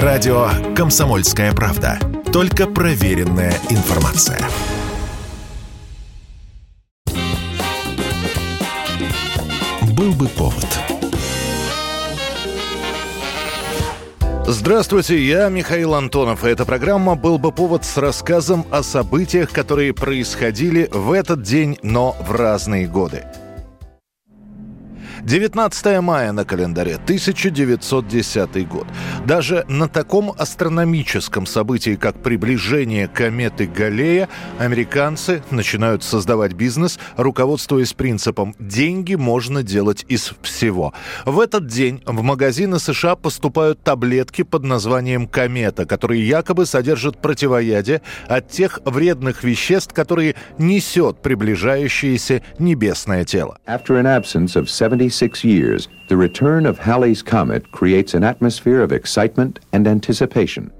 Радио «Комсомольская правда». Только проверенная информация. Был бы повод. Здравствуйте, я Михаил Антонов, и эта программа «Был бы повод» с рассказом о событиях, которые происходили в этот день, но в разные годы. 19 мая на календаре, 1910 год. Даже на таком астрономическом событии, как приближение кометы Галлея, американцы начинают создавать бизнес, руководствуясь принципом «деньги можно делать из всего». В этот день в магазины США поступают таблетки под названием «Комета», которые якобы содержат противоядие от тех вредных веществ, которые несет приближающееся небесное тело. After an absence of 70 26 years, the return of Halley's Comet creates an atmosphere of excitement and anticipation.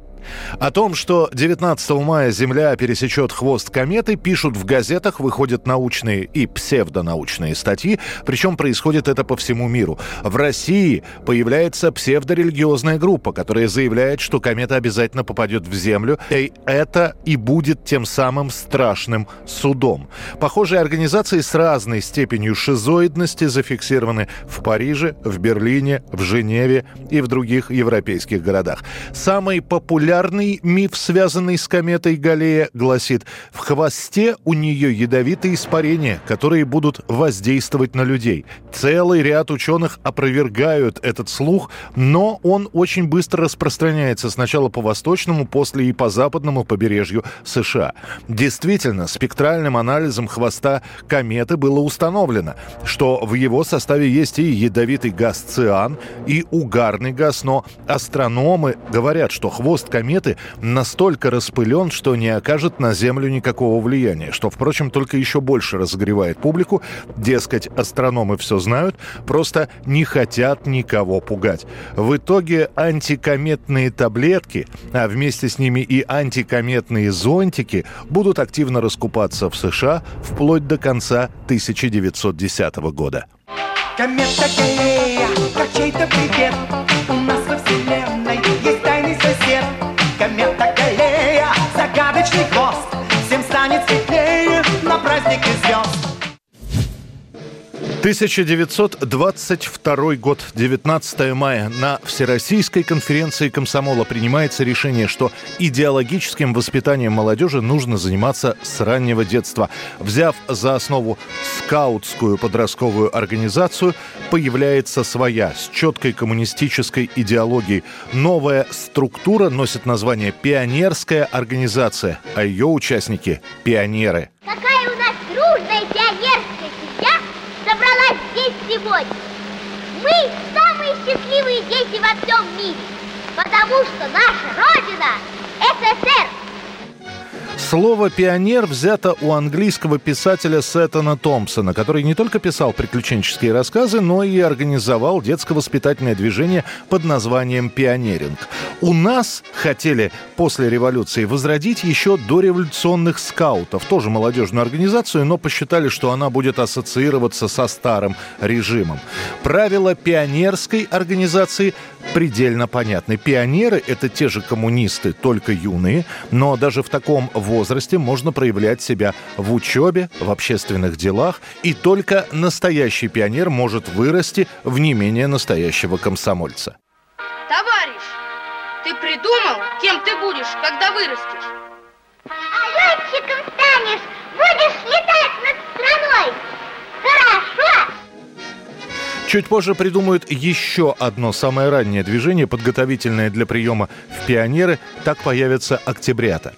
О том, что 19 мая Земля пересечет хвост кометы, пишут в газетах, выходят научные и псевдонаучные статьи, причем происходит это по всему миру. В России появляется псевдорелигиозная группа, которая заявляет, что комета обязательно попадет в Землю, и это и будет тем самым страшным судом. Похожие организации с разной степенью шизоидности зафиксированы в Париже, в Берлине, в Женеве и в других европейских городах. Самый популярный Популярный миф, связанный с кометой Галлея, гласит, в хвосте у нее ядовитые испарения, которые будут воздействовать на людей. Целый ряд ученых опровергают этот слух, но он очень быстро распространяется сначала по восточному, после и по западному побережью США. Действительно, спектральным анализом хвоста кометы было установлено, что в его составе есть и ядовитый газ циан, и угарный газ, но астрономы говорят, что хвост кометы кометы настолько распылен, что не окажет на Землю никакого влияния, что, впрочем, только еще больше разогревает публику. Дескать, астрономы все знают, просто не хотят никого пугать. В итоге антикометные таблетки, а вместе с ними и антикометные зонтики будут активно раскупаться в США вплоть до конца 1910 года. Комета Галея, как чей-то привет, у нас во Вселенной есть тайный сосед. Комета Галлея, загадочный хвост. Всем станет светлее на празднике звезд 1922 год, 19 мая. На Всероссийской конференции комсомола принимается решение, что идеологическим воспитанием молодежи нужно заниматься с раннего детства. Взяв за основу скаутскую подростковую организацию, появляется своя, с четкой коммунистической идеологией. Новая структура носит название «Пионерская организация», а ее участники – пионеры. Какая у нас дружная пионерская здесь сегодня. Мы самые счастливые дети во всем мире, потому что наша Родина – СССР – Слово «пионер» взято у английского писателя Сеттона Томпсона, который не только писал приключенческие рассказы, но и организовал детско-воспитательное движение под названием «Пионеринг». У нас хотели после революции возродить еще до революционных скаутов, тоже молодежную организацию, но посчитали, что она будет ассоциироваться со старым режимом. Правила пионерской организации предельно понятны. Пионеры – это те же коммунисты, только юные, но даже в таком возрасте можно проявлять себя в учебе, в общественных делах, и только настоящий пионер может вырасти в не менее настоящего комсомольца. Товарищ, ты придумал, кем ты будешь, когда вырастешь? Чуть позже придумают еще одно самое раннее движение, подготовительное для приема в пионеры. Так появятся октябрята.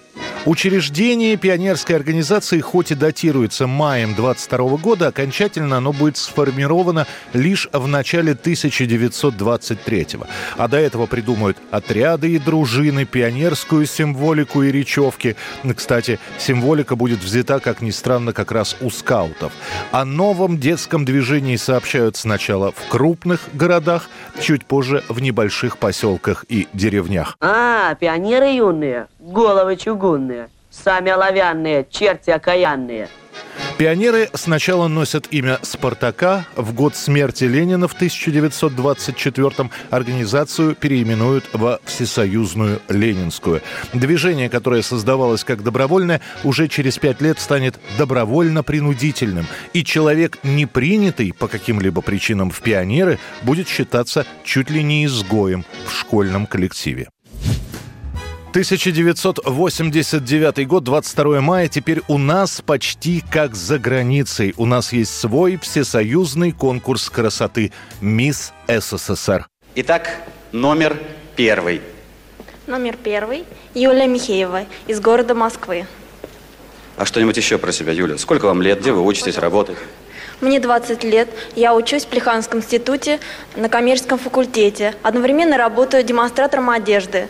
Учреждение пионерской организации хоть и датируется маем 22 года, окончательно оно будет сформировано лишь в начале 1923 -го. А до этого придумают отряды и дружины, пионерскую символику и речевки. Кстати, символика будет взята, как ни странно, как раз у скаутов. О новом детском движении сообщают сначала в крупных городах, чуть позже в небольших поселках и деревнях. А, пионеры юные, головы чугунные сами оловянные, черти окаянные. Пионеры сначала носят имя Спартака. В год смерти Ленина в 1924-м организацию переименуют во Всесоюзную Ленинскую. Движение, которое создавалось как добровольное, уже через пять лет станет добровольно-принудительным. И человек, не принятый по каким-либо причинам в пионеры, будет считаться чуть ли не изгоем в школьном коллективе. 1989 год, 22 мая. Теперь у нас почти как за границей. У нас есть свой всесоюзный конкурс красоты «Мисс СССР». Итак, номер первый. Номер первый. Юлия Михеева из города Москвы. А что-нибудь еще про себя, Юля? Сколько вам лет? Где вы учитесь, работаете? Мне 20 лет. Я учусь в Плеханском институте на коммерческом факультете. Одновременно работаю демонстратором одежды.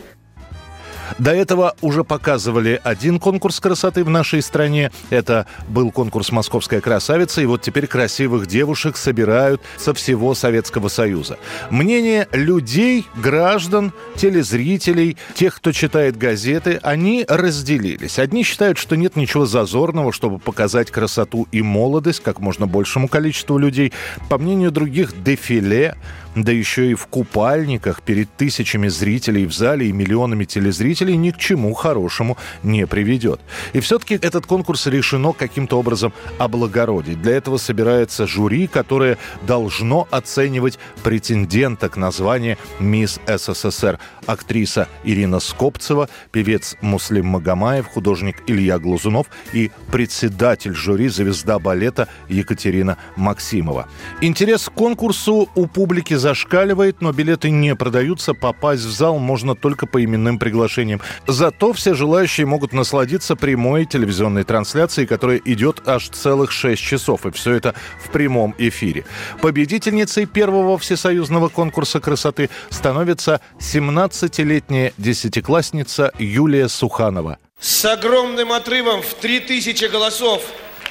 До этого уже показывали один конкурс красоты в нашей стране. Это был конкурс «Московская красавица». И вот теперь красивых девушек собирают со всего Советского Союза. Мнение людей, граждан, телезрителей, тех, кто читает газеты, они разделились. Одни считают, что нет ничего зазорного, чтобы показать красоту и молодость как можно большему количеству людей. По мнению других, дефиле да еще и в купальниках перед тысячами зрителей в зале и миллионами телезрителей ни к чему хорошему не приведет. И все-таки этот конкурс решено каким-то образом облагородить. Для этого собирается жюри, которое должно оценивать претенденток на звание «Мисс СССР». Актриса Ирина Скопцева, певец Муслим Магомаев, художник Илья Глазунов и председатель жюри звезда балета Екатерина Максимова. Интерес к конкурсу у публики зашкаливает, но билеты не продаются. Попасть в зал можно только по именным приглашениям. Зато все желающие могут насладиться прямой телевизионной трансляцией, которая идет аж целых 6 часов. И все это в прямом эфире. Победительницей первого всесоюзного конкурса красоты становится 17-летняя десятиклассница Юлия Суханова. С огромным отрывом в 3000 голосов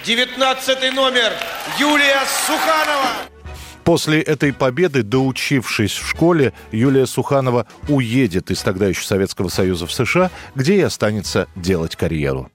19 номер Юлия Суханова. После этой победы, доучившись в школе, Юлия Суханова уедет из тогда еще Советского Союза в США, где и останется делать карьеру.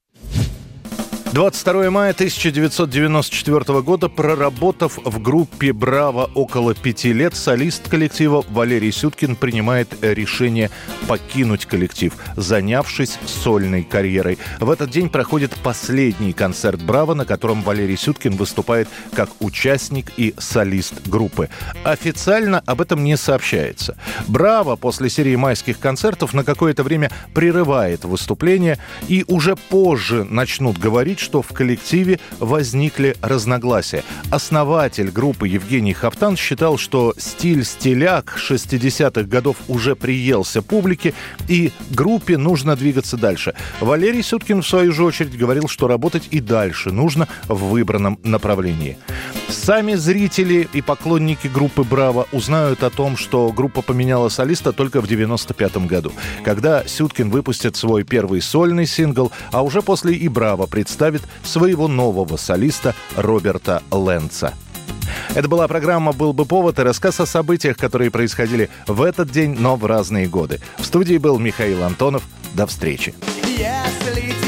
22 мая 1994 года, проработав в группе «Браво» около пяти лет, солист коллектива Валерий Сюткин принимает решение покинуть коллектив, занявшись сольной карьерой. В этот день проходит последний концерт «Браво», на котором Валерий Сюткин выступает как участник и солист группы. Официально об этом не сообщается. «Браво» после серии майских концертов на какое-то время прерывает выступление и уже позже начнут говорить, что в коллективе возникли разногласия. Основатель группы Евгений Хаптан считал, что стиль стиляк 60-х годов уже приелся публике, и группе нужно двигаться дальше. Валерий Сюткин, в свою же очередь, говорил, что работать и дальше нужно в выбранном направлении. Сами зрители и поклонники группы «Браво» узнают о том, что группа поменяла солиста только в 95 году, когда Сюткин выпустит свой первый сольный сингл, а уже после и «Браво» представит своего нового солиста Роберта Лэнца. Это была программа «Был бы повод» и рассказ о событиях, которые происходили в этот день, но в разные годы. В студии был Михаил Антонов. До встречи. Если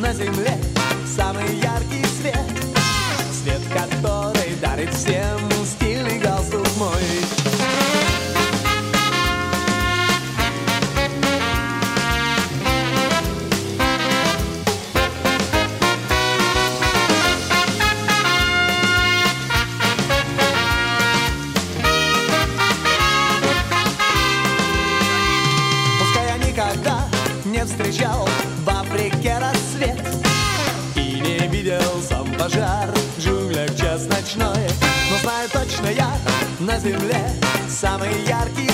на земле самый яркий свет. Свет, который дарит всем стильный на земле самый яркий